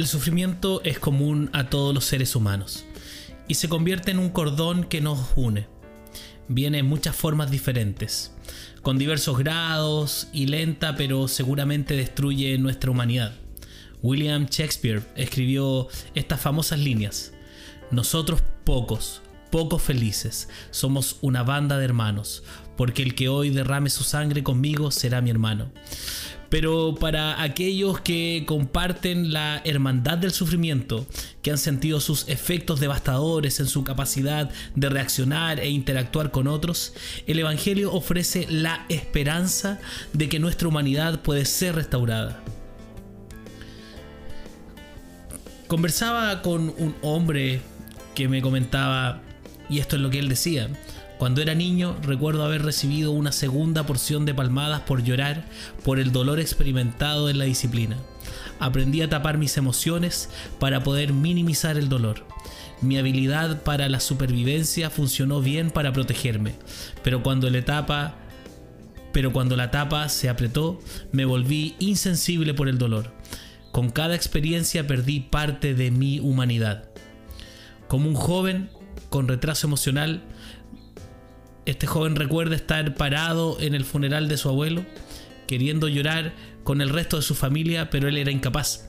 El sufrimiento es común a todos los seres humanos y se convierte en un cordón que nos une. Viene en muchas formas diferentes, con diversos grados y lenta, pero seguramente destruye nuestra humanidad. William Shakespeare escribió estas famosas líneas. Nosotros pocos, pocos felices, somos una banda de hermanos, porque el que hoy derrame su sangre conmigo será mi hermano. Pero para aquellos que comparten la hermandad del sufrimiento, que han sentido sus efectos devastadores en su capacidad de reaccionar e interactuar con otros, el Evangelio ofrece la esperanza de que nuestra humanidad puede ser restaurada. Conversaba con un hombre que me comentaba, y esto es lo que él decía, cuando era niño recuerdo haber recibido una segunda porción de palmadas por llorar por el dolor experimentado en la disciplina. Aprendí a tapar mis emociones para poder minimizar el dolor. Mi habilidad para la supervivencia funcionó bien para protegerme, pero cuando la etapa pero cuando la tapa se apretó, me volví insensible por el dolor. Con cada experiencia perdí parte de mi humanidad. Como un joven con retraso emocional, este joven recuerda estar parado en el funeral de su abuelo, queriendo llorar con el resto de su familia, pero él era incapaz.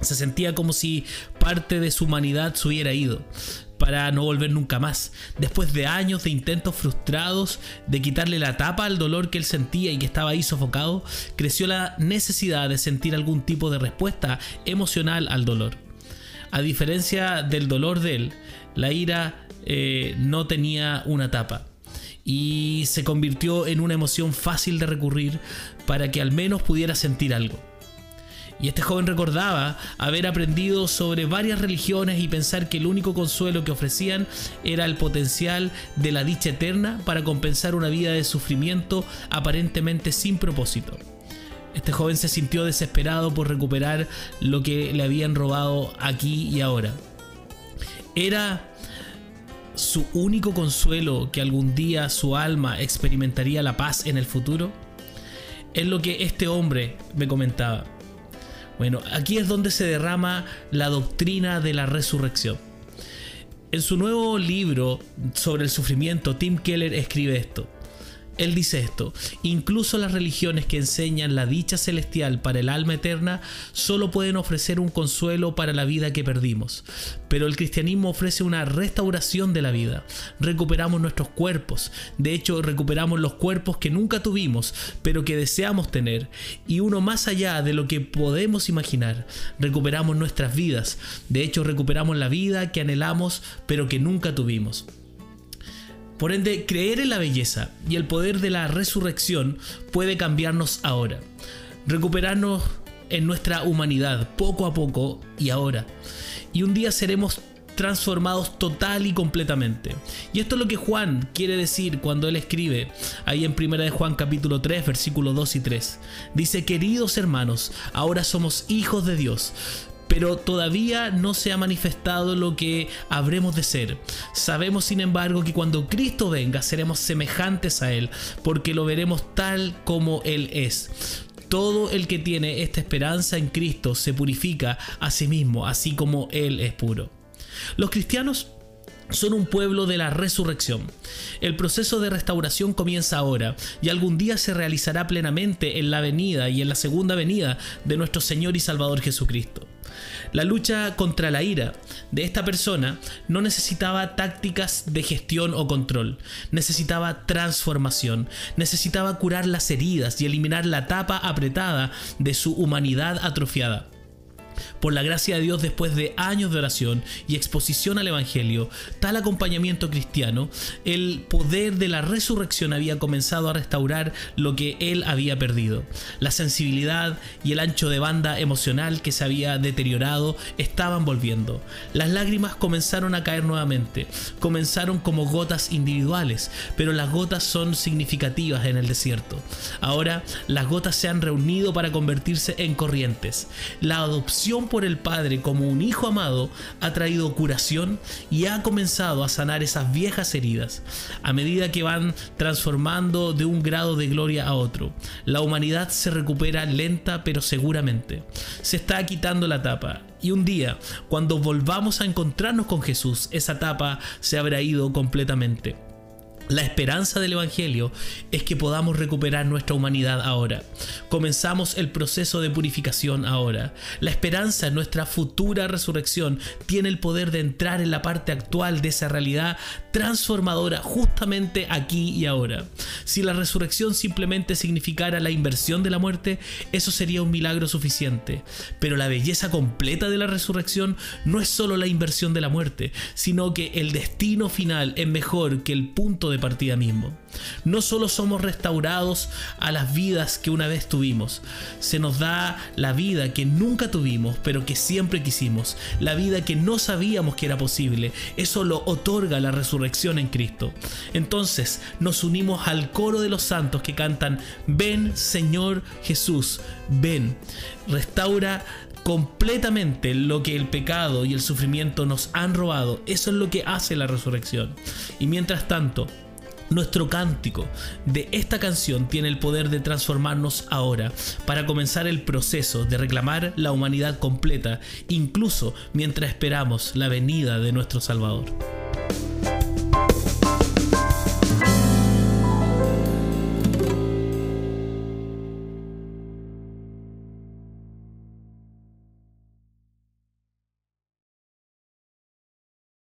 Se sentía como si parte de su humanidad se hubiera ido para no volver nunca más. Después de años de intentos frustrados de quitarle la tapa al dolor que él sentía y que estaba ahí sofocado, creció la necesidad de sentir algún tipo de respuesta emocional al dolor. A diferencia del dolor de él, la ira eh, no tenía una tapa y se convirtió en una emoción fácil de recurrir para que al menos pudiera sentir algo. Y este joven recordaba haber aprendido sobre varias religiones y pensar que el único consuelo que ofrecían era el potencial de la dicha eterna para compensar una vida de sufrimiento aparentemente sin propósito. Este joven se sintió desesperado por recuperar lo que le habían robado aquí y ahora. Era su único consuelo que algún día su alma experimentaría la paz en el futuro? Es lo que este hombre me comentaba. Bueno, aquí es donde se derrama la doctrina de la resurrección. En su nuevo libro sobre el sufrimiento, Tim Keller escribe esto. Él dice esto, incluso las religiones que enseñan la dicha celestial para el alma eterna solo pueden ofrecer un consuelo para la vida que perdimos, pero el cristianismo ofrece una restauración de la vida. Recuperamos nuestros cuerpos, de hecho recuperamos los cuerpos que nunca tuvimos, pero que deseamos tener, y uno más allá de lo que podemos imaginar. Recuperamos nuestras vidas, de hecho recuperamos la vida que anhelamos, pero que nunca tuvimos. Por ende, creer en la belleza y el poder de la resurrección puede cambiarnos ahora, recuperarnos en nuestra humanidad poco a poco y ahora. Y un día seremos transformados total y completamente. Y esto es lo que Juan quiere decir cuando él escribe ahí en 1 de Juan capítulo 3 versículos 2 y 3. Dice, queridos hermanos, ahora somos hijos de Dios, pero todavía no se ha manifestado lo que habremos de ser. Sabemos, sin embargo, que cuando Cristo venga seremos semejantes a Él, porque lo veremos tal como Él es. Todo el que tiene esta esperanza en Cristo se purifica a sí mismo, así como Él es puro. Los cristianos son un pueblo de la resurrección. El proceso de restauración comienza ahora y algún día se realizará plenamente en la venida y en la segunda venida de nuestro Señor y Salvador Jesucristo. La lucha contra la ira de esta persona no necesitaba tácticas de gestión o control, necesitaba transformación, necesitaba curar las heridas y eliminar la tapa apretada de su humanidad atrofiada. Por la gracia de Dios, después de años de oración y exposición al Evangelio, tal acompañamiento cristiano, el poder de la resurrección había comenzado a restaurar lo que él había perdido. La sensibilidad y el ancho de banda emocional que se había deteriorado estaban volviendo. Las lágrimas comenzaron a caer nuevamente. Comenzaron como gotas individuales, pero las gotas son significativas en el desierto. Ahora las gotas se han reunido para convertirse en corrientes. La adopción por el Padre como un hijo amado ha traído curación y ha comenzado a sanar esas viejas heridas, a medida que van transformando de un grado de gloria a otro. La humanidad se recupera lenta pero seguramente. Se está quitando la tapa Y un día, cuando volvamos a encontrarnos con Jesús, esa etapa se habrá ido completamente. La esperanza del Evangelio es que podamos recuperar nuestra humanidad ahora. Comenzamos el proceso de purificación ahora. La esperanza en nuestra futura resurrección tiene el poder de entrar en la parte actual de esa realidad transformadora justamente aquí y ahora. Si la resurrección simplemente significara la inversión de la muerte, eso sería un milagro suficiente. Pero la belleza completa de la resurrección no es solo la inversión de la muerte, sino que el destino final es mejor que el punto de partida mismo. No solo somos restaurados a las vidas que una vez tuvimos, se nos da la vida que nunca tuvimos, pero que siempre quisimos, la vida que no sabíamos que era posible. Eso lo otorga la resurrección en Cristo. Entonces nos unimos al coro de los santos que cantan, ven Señor Jesús, ven, restaura completamente lo que el pecado y el sufrimiento nos han robado. Eso es lo que hace la resurrección. Y mientras tanto, nuestro cántico de esta canción tiene el poder de transformarnos ahora para comenzar el proceso de reclamar la humanidad completa, incluso mientras esperamos la venida de nuestro Salvador.